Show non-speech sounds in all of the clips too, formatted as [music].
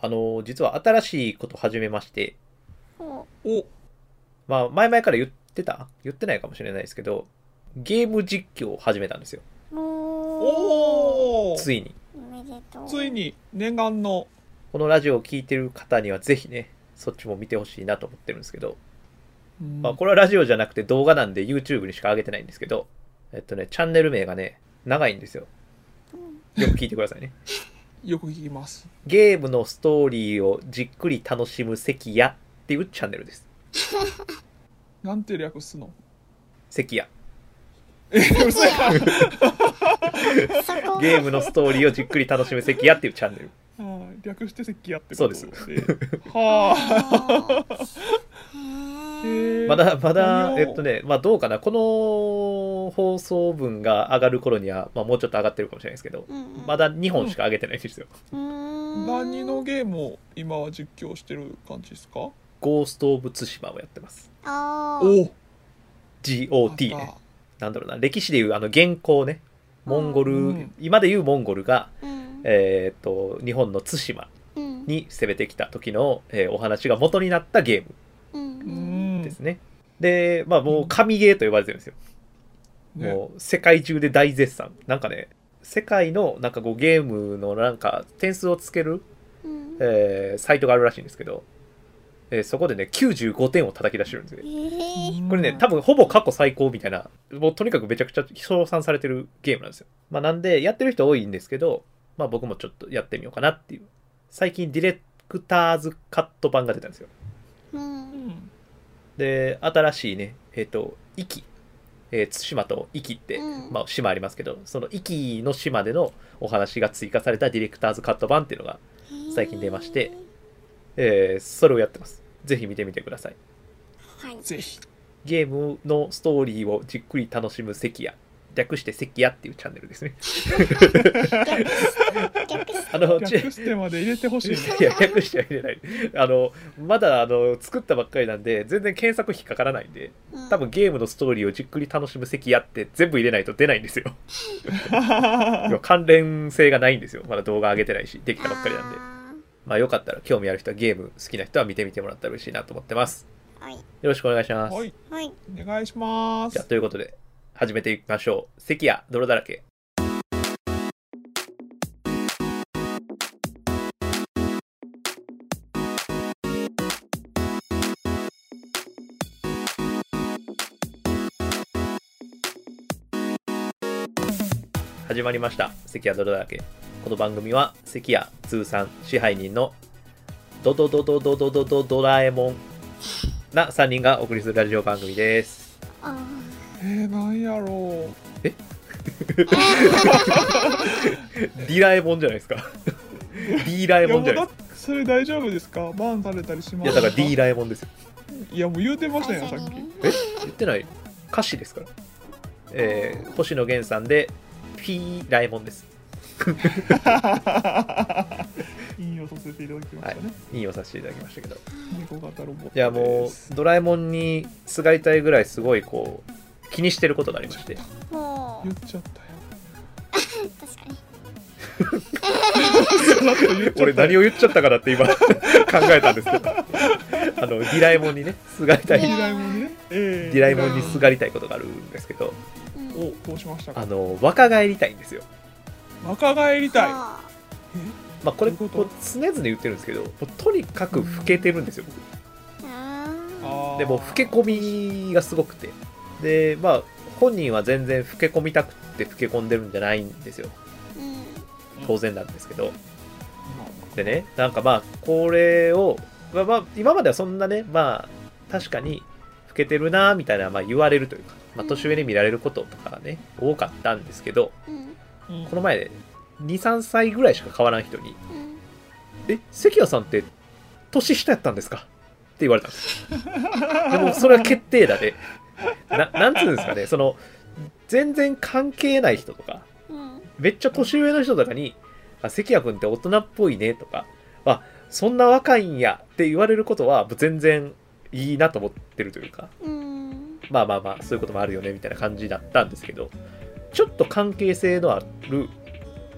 あの、実は新しいこと始めまして、ほお。まあ、前々から言ってた？言ってないかもしれないですけど、ゲーム実況を始めたんですよ。うおー。おー。ついに。おめでとう。ついに念願の。このラジオを聴いてる方にはぜひね、そっちも見てほしいなと思ってるんですけど、うん。まあ、これはラジオじゃなくて動画なんで YouTube にしか上げてないんですけど、えっとね、チャンネル名がね、長いんですよ。よく聞いてくださいね。[laughs] よく聞きます。ゲームのストーリーをじっくり楽しむ関谷っていうチャンネルです。[laughs] なんて略すの？関谷。え嘘や。そこゲームのストーリーをじっくり楽しむ関谷っていうチャンネル。はい。略して関やってそうです。はあまだ、まだ、えっとね、まあどうかな。この放送分が上がる頃には、まあもうちょっと上がってるかもしれないですけど、うんうん。まだ2本しか上げてないんですよ。うーん何のゲームを今は実況してる感じですか？ゴースト・オブ・ツシマをやってます。あー。お GOT ね。なんだろうな、歴史でいうあの原稿ね。モンゴル、うん今でいうモンゴルが、うん。えーっと、日本の対馬うん。に攻めてきた時の、えーお話が元になったゲームですね。で、まあもう神ゲーと呼ばれてるんですよ。ねもう世界中で大絶賛。なんかね、世界のなんかこうゲームのなんか点数をつける、うんえーサイトがあるらしいんですけど、えーそこでね、95点を叩き出してるんですよえ。ーこれね、多分ほぼ過去最高みたいな、もうとにかくめちゃくちゃ称賛されてるゲームなんですよ。まあなんで、やってる人多いんですけど、まあ僕もちょっとやってみようかなっていう。最近ディレクターズカット版が出たんですよ。ううんんで、新しいね、えっ、と、壱岐、えー対馬と壱岐って、うんまあ島ありますけど、その壱岐の島でのお話が追加されたディレクターズカット版っていうのが、最近出ましてえーそれをやってます。ぜひ見てみてください。はいぜひゲームのストーリーをじっくり楽しむ関谷。略して関谷っていうチャンネルですね。あの、ち略してまで入れてほしいねいや、略しては入れない。あの、まだ、あの、作ったばっかりなんで、全然検索引っかからないんで、うん多分ゲームのストーリーをじっくり楽しむ関谷って全部入れないと出ないんですよ。[laughs] 関連性がないんですよ。まだ動画上げてないし、できたばっかりなんで。あまあよかったら興味ある人はゲーム好きな人は見てみてもらったら嬉しいなと思ってます。ーはいよろしくお願いします。はいはいお願いしますじゃあということで、始めていきましょう。関谷泥だらけ。始まりました。関谷泥だらけ。この番組は関谷通算支配人のドドドドドドドドドラえもんな3人がお送りするラジオ番組です。ー、なんやろディラえもんじゃないですか。ディーラうえいやもうだもんじゃないでそれ大丈夫ですか？バンされたりしすか？いや、ますだからディーラえもんですよ。いやもう言うてーましたよさっきえ？言ってない？歌詞ですから。えー、星野源さんで、ピーラえもんです。[laughs] 引用させていただきましたね、引用させていただきましたけど。猫型ロボットいや、もう、ドラえもんにすがりたいぐらいすごい、こう、気にしてることがありまして。もう。言っちゃったよ。確かに。俺何を言っちゃったかなって今 [laughs] 考えたんですけど。あの、ディラえもんにね、すがりたい。デディラえもんに。ね、えー。ィラえもんにすがりたいことがあるんですけど、うん。おどうしましたか？あの、若返りたいんですよ。若返りたい。はまあ、これこう常々言ってるんですけどとにかく老けてるんですよ僕。でもう老け込みがすごくてでまあ本人は全然老け込みたくて老け込んでるんじゃないんですよ。うん。当然なんですけど。までねなんかまあこれを、まあ、まあ今まではそんなねまあ確かに老けてるなみたいな、まあ、言われるというか、まあ、年上に見られることとかがね多かったんですけどこの前23歳ぐらいしか変わらん人にうん。え関谷さんって年下やったんですか？って言われたんです。よでもそれは決定だでななんつうんですかねその全然関係ない人とかうん。めっちゃ年上の人とかに「あ関谷君って大人っぽいね」とか「あそんな若いんや」って言われることは全然いいなと思ってるというかうん。まあまあまあそういうこともあるよねみたいな感じだったんですけどちょっと関係性のある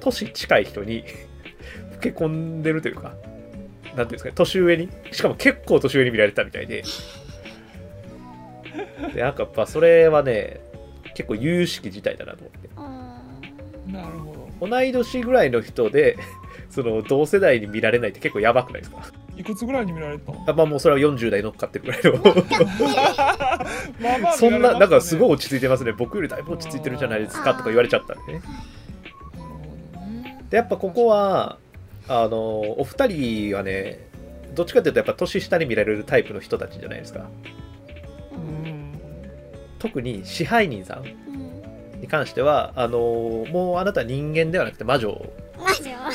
年近い人に [laughs] 老け込んでるというかていうんですかね年上にしかも結構年上に見られてたみたいででなんかやっぱそれはね結構有識事態だなと思って。うんなるほど。同い年ぐらいの人で [laughs] その同世代に見られないって結構やばくないですか？いくつぐらいに見られたの？あまあもうそれは40代乗っかってるぐらいの。[laughs] まあまあそんななんかすごいい落ち着いてますね。僕よりだいぶ落ち着いてるじゃないですかとか言われちゃったんでね。でやっぱここはあのお二人はねどっちかっていうとやっぱ年下に見られるタイプの人たちじゃないですか。うん特に支配人さんうん。に関してはあのもうあなた人間ではなくて魔女。マジは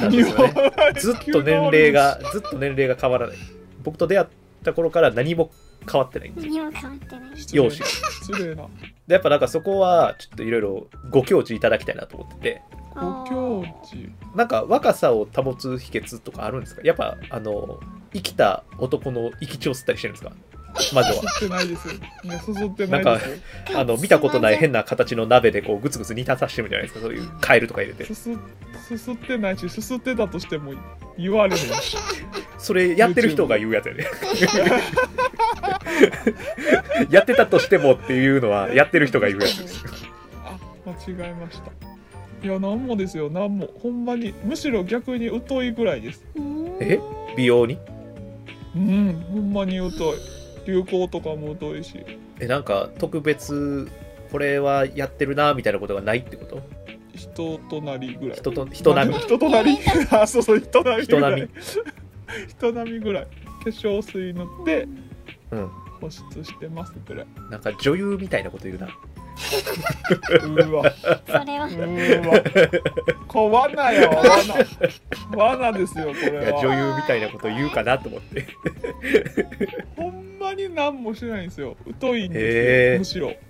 なんですよね。[laughs] ずっと年齢がずっと年齢が変わらない。僕と出会った頃から何も変わってないんですよ。何も変わってない。失礼容姿失礼な。でやっぱなんかそこはちょっといろいろご教示いただきたいなと思ってて。ご教示。なんか若さを保つ秘訣とかあるんですか？やっぱあの生きた男の生き血を吸ったりしてるんですか？魔女は。吸ってないですいやすすってないですよ。あの見たことない変な形の鍋でこうグツグツ煮立たしてるじゃないですかそういうカエルとか入れてすすすすってないしすすってたとしても言われへんし。それやってる人が言うやつやね。[laughs] やってたとしてもっていうのはやってる人が言うやつ。ですあ間違えました。いやなんもですよ。なんも。ほんまにむしろ逆に疎いぐらいです。え？美容に？うんほんまに疎い流行とかも疎いし。えなんか特別これはやってるなみたいなことがないってこと？人となりぐらい。人と人並み。ま [laughs] あ人となり。あそうそう人並み人並み。人並みぐらい。化粧水塗ってうん。保湿してますぐらい。なんか女優みたいなこと言うなうーわ。それは。うーわ。こ罠よ。罠。罠ですよこいれは。や女優みたいなこと言うかなと思って。ほんまに何もしないんですよ。疎いんですよむしろ。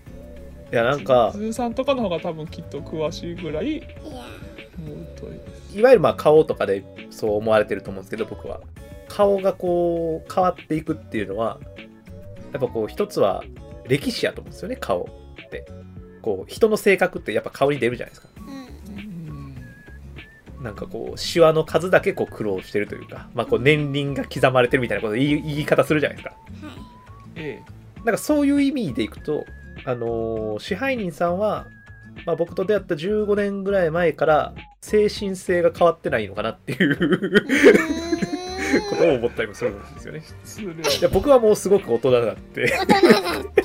いやなんかズーさんとかの方が多分きっと詳しいぐらいもう疎いです。いわゆるまあ顔とかでそう思われてると思うんですけど僕は。顔がこう変わっていくっていうのはやっぱこう一つは歴史やと思うんですよね顔って。こう人の性格ってやっぱ顔に出るじゃないですか。なんかこうシワの数だけこう苦労してるというか、まあ、こう年輪が刻まれてるみたいなこと言い言い方するじゃないですか。はいえなんかそういう意味でいくと、あのー支配人さんは、まあ、僕と出会った15年ぐらい前から精神性が変わってないのかなっていうことを思ったりもするんですよね。いや僕はもうすごく大人になって。大人だって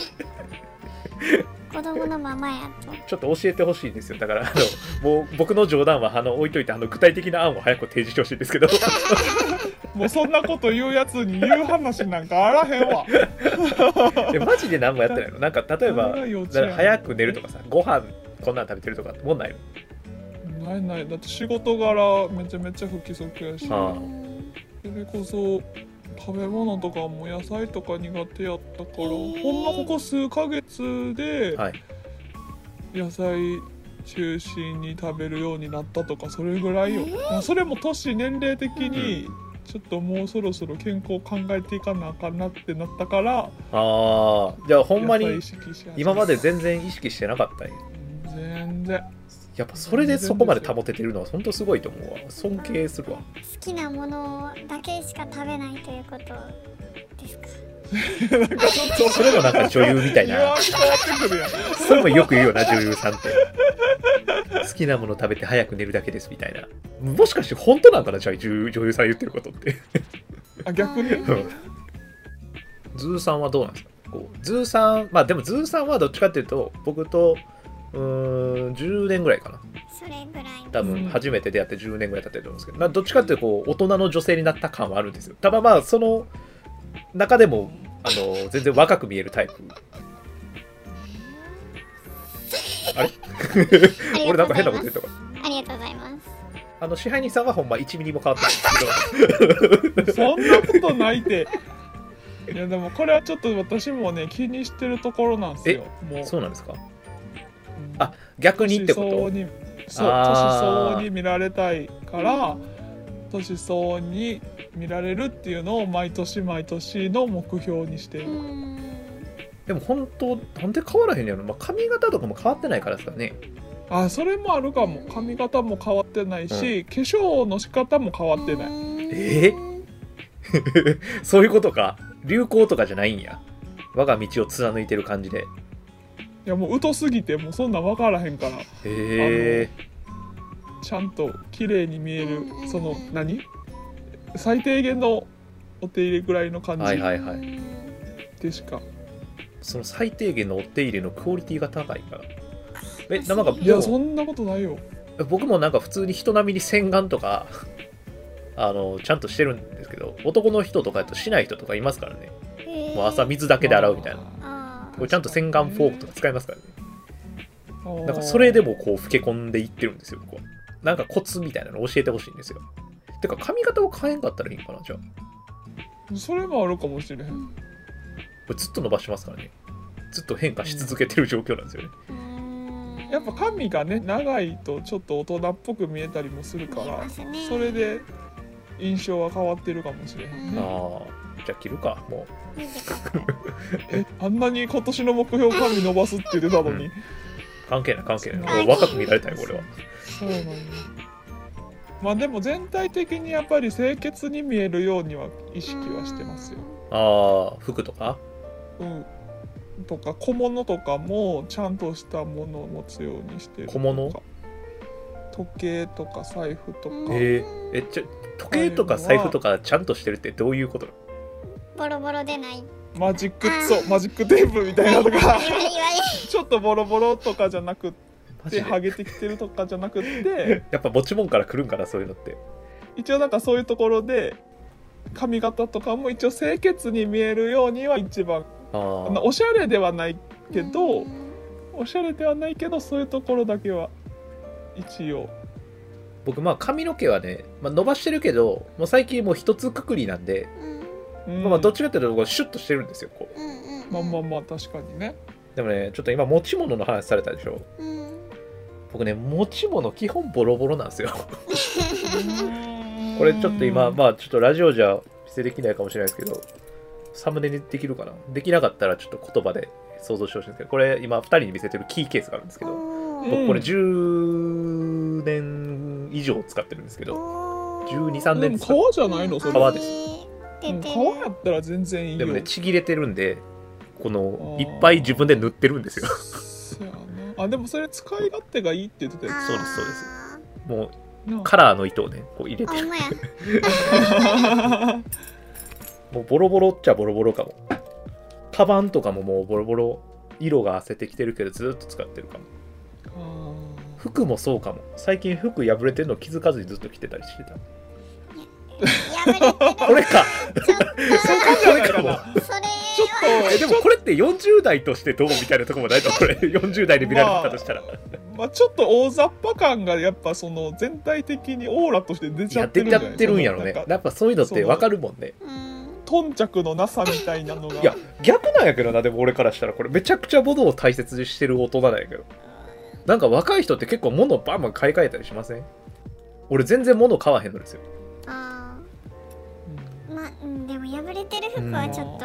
子供のままやと。ちょっと教えてほしいんですよ。だからあのもう僕の冗談はあの置いといてあの具体的な案を早く提示してほしいんですけど。[laughs] もうそんなこと言うやつに言う話なんかあらへんわ。[laughs] えマジで何もやってないの？なんか例えば早く寝るとかさご飯こんなん食べてるとかもんないの？ないない。だって仕事柄めちゃめちゃ不規則やし。それこそ食べ物とかも野菜とか苦手やったから、ー。ほんまここ数ヶ月ではい。野菜中心に食べるようになったとかそれぐらいよ、まあそれも年年齢的にちょっともうそろそろ健康考えていかなあかんなってなったからああじゃあほんまに今まで全然意識してなかったんや。全然やっぱそれでそこまで保ててるのは本当すごいと思うわ。尊敬するわ。好きなものだけしか食べないということですか？なんかちょっとそれもなんか女優みたいな。それもよく言うよな女優さんって。好きなもの食べて早く寝るだけですみたいな。もしかして本当なんかなじゃあ女優女優さん言ってることって。あ逆に？うん。ズーさんはどうなんですか？こうズーさんまあでもズーさんはどっちかっていうと僕とうーん10年ぐらいかな。それぐらい多うん分初めて出会って10年ぐらい経ってると思うんですけど、まあ、どっちかっていうとこう大人の女性になった感はあるんですよ。ただまあその中でもあの全然若く見えるタイプ。あれ？俺なんか変なこと言ったか。ありがとうございます。あの支配人さんはほんま1ミリも変わってないんですけど。そんなことないって。いやでもこれはちょっと私もね気にしてるところなんですよ。もう。そうなんですか？うんあ逆にってこと？年相応にそう年相応に見られたいから年相応に見られるっていうのを毎年毎年の目標にしてる、ん。でも本当なんで変わらへんのやろ、まあ、髪型とかも変わってないからですかねあそれもあるかも。髪型も変わってないし、化粧の仕方も変わってない。え？[laughs] そういうことか。流行とかじゃないんや。我が道を貫いてる感じでいやもう疎すぎてもうそんなん分からへんから。へえ。ちゃんと綺麗に見えるうんその何？最低限のお手入れぐらいの感じはいはいはい。うんでしか、その最低限のお手入れのクオリティが高いから。えなんかいやそんなことないよ。僕もなんか普通に人並みに洗顔とかあのちゃんとしてるんですけど男の人とかやとしない人とかいますからね。もう朝水だけで洗うみたいなこれちゃんと洗顔フォークとか使いますからね。なんかそれでもこう老け込んでいってるんですよ僕はなんかコツみたいなの教えてほしいんですよ。てか髪型を変えんかったらいいんかなじゃあ。それもあるかもしれへん。これずっと伸ばしてますからね。ずっと変化し続けてる状況なんですよね。うん。やっぱ髪がね長いとちょっと大人っぽく見えたりもするからそれで印象は変わってるかもしれへん。うんねああじゃあ切るかも見てくださいえ [laughs] あんなに今年の目標髪伸ばすって言ってたのに、う関係ない。関係ない。若く見られたいこれは。そうなんだ。まあでも全体的にやっぱり清潔に見えるようには意識はしてますよ。ああ服とか？うん。とか小物とかもちゃんとしたものを持つようにしてるとか。小物？時計とか財布とか、うんえー、えちょ時計とか財布とかちゃんとしてるってどういうことボロボロでない。マジックそうマジックテープみたいなのとか [laughs] ちょっとボロボロとかじゃなくって剥げてきてるとかじゃなくって [laughs] やっぱ持ち物から来るんかなそういうのって。一応なんかそういうところで髪型とかも一応清潔に見えるようには一番おしゃれではないけど、うん。おしゃれではないけどそういうところだけは一応。僕まあ髪の毛はね、まあ、伸ばしてるけどもう最近もう一つくくりなんで、うんうん。まあまあどっちかっていうとシュッとしてるんですよこう。うんうんまあまあまあ確かにね。でもねちょっと今持ち物の話されたでしょ。うん。僕ね持ち物基本ボロボロなんですよ。[laughs] これちょっと今まあちょっとラジオじゃ見せできないかもしれないですけどサムネにできるかな？できなかったらちょっと言葉で想像してほしいんですけどこれ今2人に見せてるキーケースがあるんですけど僕これ10年以上使ってるんですけどおー12 3でも年使っ革じゃないのそれ。革ですうん出てる革やったら全然いいよ。でもねちぎれてるんでこのいっぱい自分で塗ってるんですよ。そうやな。あでもそれ使い勝手がいいって言ってたよ。そうですそうです。あ。もうなカラーの糸をねこう入れて。ーあほんまやもうボロボロっちゃボロボロかも。カバンとかももうボロボロ色が褪せてきてるけどずっと使ってるかも。あ服もそうかも。最近服破れてるの気づかずにずっと着てたりしてたこれか。ちょっこれかもとそれちょっとえでもこれって40代としてどうみたいなとこもないとこれ40代で見られてたとしたら、まあちょっと大雑把感がやっぱその全体的にオーラとして出いちゃってるんじゃないってるんやろね。やっぱそういうのって分かるもんね。うん頓着のなさみたいなのが。いや逆なんやけどなでも俺からしたらこれ。めちゃくちゃ物を大切にしてる大人なんやけど。なんか若い人って結構物バンバン買い替えたりしません？俺全然物買わへんのですよ破れてる服はちょっ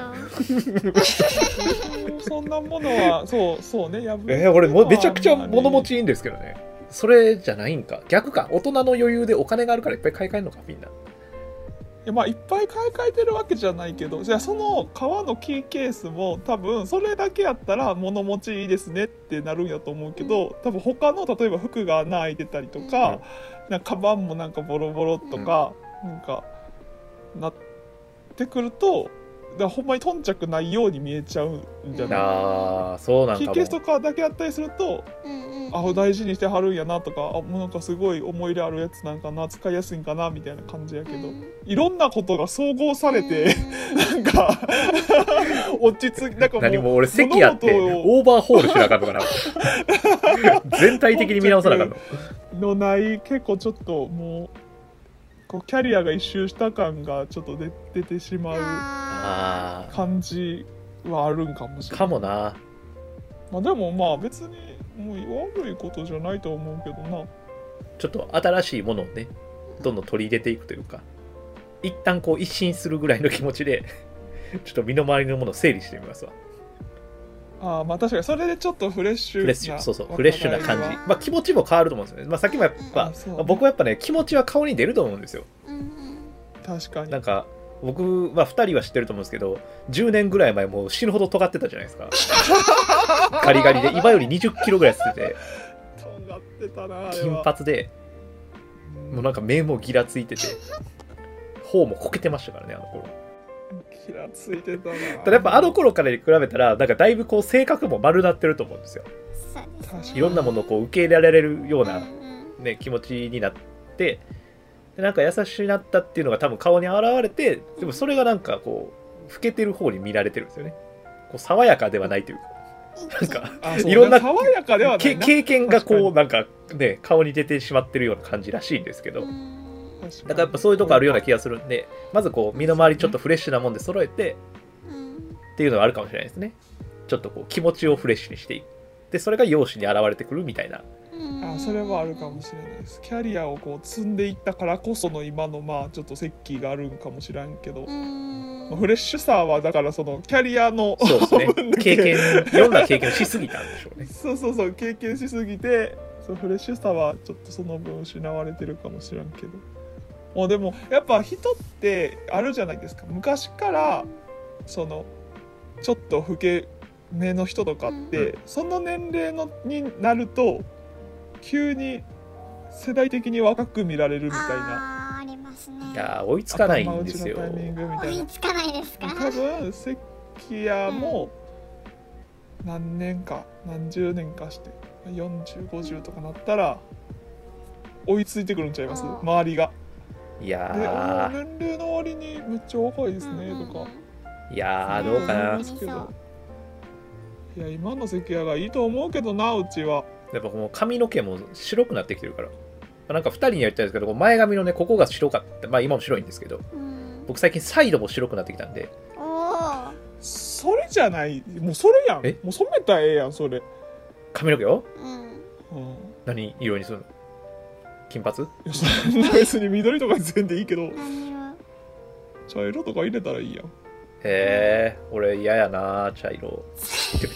と。[laughs] そんなものはそうそうね破れえー、俺もめちゃくちゃまあ物持ちいいんですけどね。それじゃないんか。逆か。大人の余裕でお金があるからいっぱい買い替えるのかみんな。いやまあいっぱい買い替えてるわけじゃないけどじゃあその革のキーケースも多分それだけやったら物持ちいいですねってなるんやと思うけど多分他の例えば服が穴開いてたりとか,、なんかカバンもなんかボロボロとか、なんかなってくるとだほんまに頓着ないように見えちゃうんじゃない？あーそうなんキーケースとかだけやったりするとうんうん。あ大事にしてはるんやなとかあもうなんかすごい思い入れあるやつなんかな使いやすいんかなみたいな感じやけど、うん。いろんなことが総合されて、なんか落ち着きなんかもう何も俺席やってオーバーホールしなあかんのかな。[laughs] 全体的に見直さなあかんの。のない結構ちょっともうこうキャリアが一周した感がちょっと出出てしまう感じはあるんかもしーれない。かもな。まあ、でもまあ別にもう悪いことじゃないと思うけどな。ちょっと新しいものをねどんどん取り入れていくというか一旦こう一新するぐらいの気持ちでちょっと身の回りのものを整理してみますわあーまあ確かにそれでちょっとフレッシュフレッシュそうそうフレッシュな感じ。まあ気持ちも変わると思うんですよね、まあ、さっきもやっぱあそうまあ僕はやっぱね気持ちは顔に出ると思うんですよ。確かに。なんか僕、まあ、2人は知ってると思うんですけど10年ぐらい前もう死ぬほど尖ってたじゃないですか。[laughs] ガリガリで今より2 0キロぐらい吸ってて。尖ってたな金は。髪でもうなんか目もギラついてて頬もこけてましたからねあの頃キラついてたな。ただやっぱあの頃からに比べたらなんかだいぶこう性格も丸なってると思うんですよ。そうですね。いろんなものをこう受け入れられるような、うんうんね、気持ちになってでなんか優しくなったっていうのが多分顔に現れてでもそれがなんかこう老けてる方に見られてるんですよね。こう爽やかではないというか。なんかいろんな爽やかではなけいな。経験がこ確うなんかね顔に出てしまってるような感じらしいんですけど、うんだからやっぱそういうとこあるような気がするんでまずこう身の回りちょっとフレッシュなもんで揃えてうんっていうのはあるかもしれないですね。ちょっとこう気持ちをフレッシュにしていく。でそれが容姿に現れてくるみたいな。うん。あそれはあるかもしれないです。キャリアをこう積んでいったからこその今のまあちょっと設計があるんかもしれんけど、フレッシュさはだからそのキャリアのそうですね。[laughs] 経験いろんな経験をしすぎたんでしょうね。そうそうそう経験しすぎてそうフレッシュさはちょっとその分失われてるかもしれんけどもうでもやっぱ人ってあるじゃないですか。昔からそのちょっと老け目の人とかって、その年齢のになると急に世代的に若く見られるみたいな。ありますね。いやー追いつかないんですよ。追いつかないですか？多分関谷も何年か何十年かして4050とかなったら追いついてくるんちゃいます？うん周りが。いでやあー年齢の割にめっちゃ若いですねとか。ーいやーどうかな。思いますけど。いや今の関谷がいいと思うけどなうちは。やっぱもう髪の毛も白くなってきてるから。なんか2人には言ったんですけど前髪のねここが白かった。まあ今も白いんですけど。うん。僕最近サイドも白くなってきたんで。それじゃない。もうそれやん。え？もう染めたらええやんそれ。髪の毛を？うん。うん。何色にするの？金髪？いや別に緑とか全然でいいけど。茶色とか入れたらいいやん。へえ俺嫌やな茶色。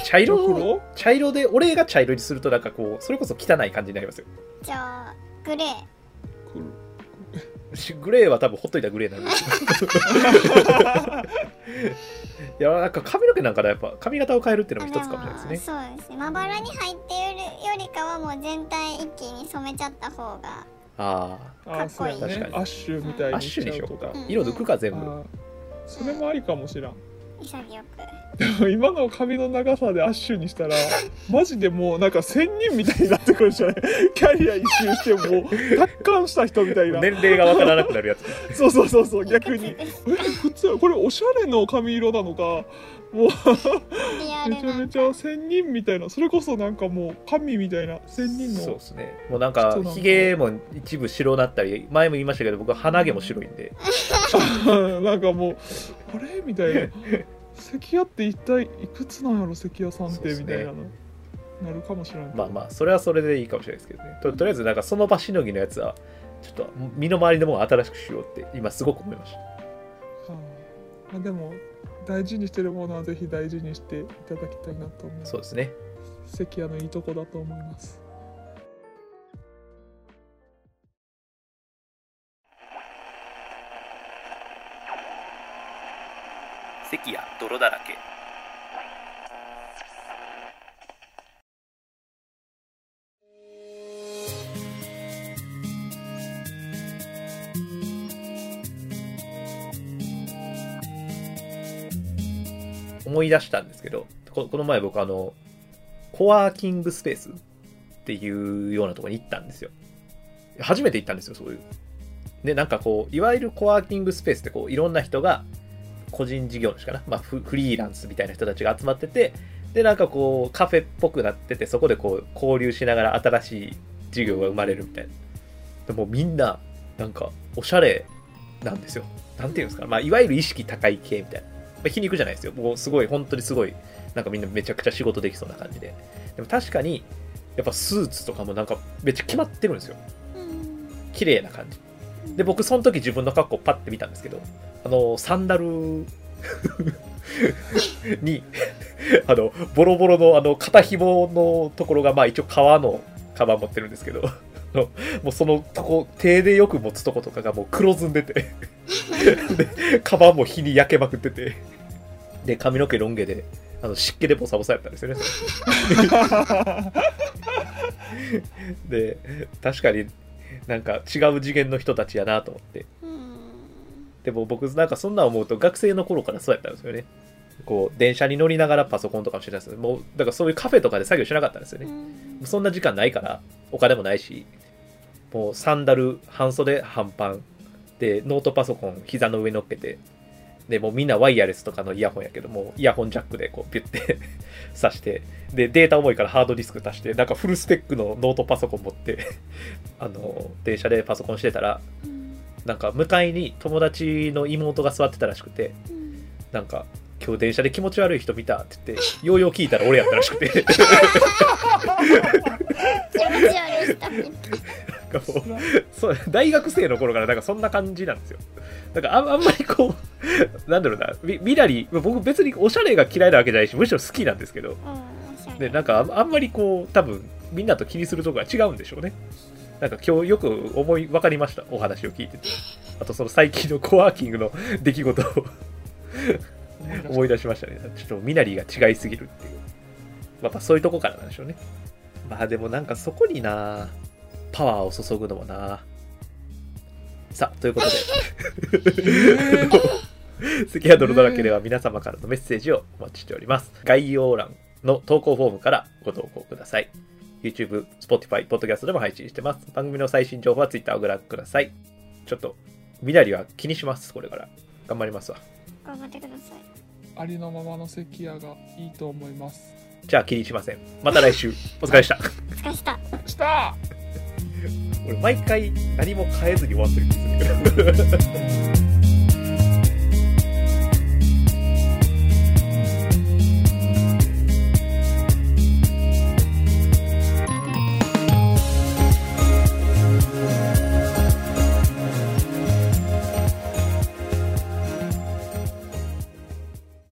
茶色？黒？茶色で俺が茶色にするとなんかこうそれこそ汚い感じになりますよ。じゃあグレー。[laughs] グレーは多分ほっといたらグレーなんですいやなんか髪の毛なんかねやっぱ髪型を変えるっていうのも一つかもしれないですね。そうですね。まばらに入ってかはもう全体一気に染めちゃった方がああかっこいい。ね。確かに。アッシュみたいあアッにシュにしようかうん色抜くか全部。それもありかもしらん。潔く。でも今の髪の長さでアッシュにしたらマジでもうなんか仙人みたいになってくるじゃない？[laughs] キャリア一周してもう達観した人みたいな。年齢がわからなくなるやつ。[laughs] そうそうそうそう逆に。普通これおしゃれの髪色なのかもうめちゃめちゃ仙人みたいな。それこそなんかもう神みたいな仙人の。そうですね。もうなんかひげも一部白なったり前も言いましたけど僕は鼻毛も白いんで。[laughs] なんかもうあれ？みたいな。関谷って一体いくつなんやろ関谷さんってみたいなの。なるかもしれないまあまあそれはそれでいいかもしれないですけどね。ととりあえずなんかその場しのぎのやつはちょっと身の回りのものを新しくしようって今すごく思いました。はあ、でも大事にしてるものはぜひ大事にしていただきたいなと思うそうですね。関谷のいいとこだと思います。関や泥だらけ思い出したんですけどこの前僕あのコワーキングスペースっていうようなとこに行ったんですよ。初めて行ったんですよそういう。でなんかこういわゆるコワーキングスペースってこういろんな人が個人事業主かな、まあ、フリーランスみたいな人たちが集まっててでなんかこうカフェっぽくなっててそこでこう交流しながら新しい事業が生まれるみたいな。でもみんななんかおしゃれなんですよ。なんていうんですか、まあ、いわゆる意識高い系みたいな、あ、皮肉じゃないですよ。もうすごい本当にすごい。なんかみんなめちゃくちゃ仕事できそうな感じで。でも確かにやっぱスーツとかもなんかめっちゃ決まってるんですよ。うん。綺麗な感じ。で僕その時自分の格好パッて見たんですけどあのサンダル [laughs] に [laughs] あのボロボロのあの肩紐のところがまあ一応革のカバン持ってるんですけどもうそのとこ手でよく持つとことかがもう黒ずんでて [laughs] でカバンも火に焼けまくっててで髪の毛ロン毛であの湿気でボサボサやったんですよね。[laughs] で確かになんか違う次元の人たちやなと思って。うん。でも僕なんかそんな思うと学生の頃からそうやったんですよね。こう電車に乗りながらパソコンとかもしてたんですよもうだからそういうカフェとかで作業しなかったんですよね。うん。そんな時間ないからお金もないし。もうサンダル半袖半パン。でノートパソコン膝の上に乗っけてでもうみんなワイヤレスとかのイヤホンやけどもイヤホンジャックでこうピュッて [laughs] 挿してでデータ重いからハードディスク足してなんかフルスペックのノートパソコン持ってあの電車でパソコンしてたらうん。なんか向かいに友達の妹が座ってたらしくてうん。なんか今日電車で気持ち悪い人見たって言ってようよう聞いたら俺やったらしくて。[laughs] 気持ち悪い人見たかもうそう大学生の頃からなんかそんな感じなんですよ。だからあんあんまりこうなんだろうなみみなり僕別におしゃれが嫌いなわけじゃないしむしろ好きなんですけど。うんでなんかあんあんまりこう多分みんなと気にするとこが違うんでしょうね。なんか今日よく思い分かりましたお話を聞いてて。あとその最近のコワーキングの [laughs] 出来事を。思い出しましたね。ちょっとみなりが違いすぎるっていう。またそういうとこからなんでしょうね。まあでもなんかそこになパワーを注ぐのもなさあということで関宿のだらけでは皆様からのメッセージをお待ちしております。概要欄の投稿フォームからご投稿ください。YouTube、Spotify、Podcast でも配信してます。番組の最新情報は Twitter をご覧ください。ちょっと、みなりは気にします、これから。頑張りますわ。頑張ってくださいありのままの関谷がいいと思いますじゃあ気にしません。また来週。お疲れでした。お疲れしたした俺毎回何も変えずに終わってるんですよ。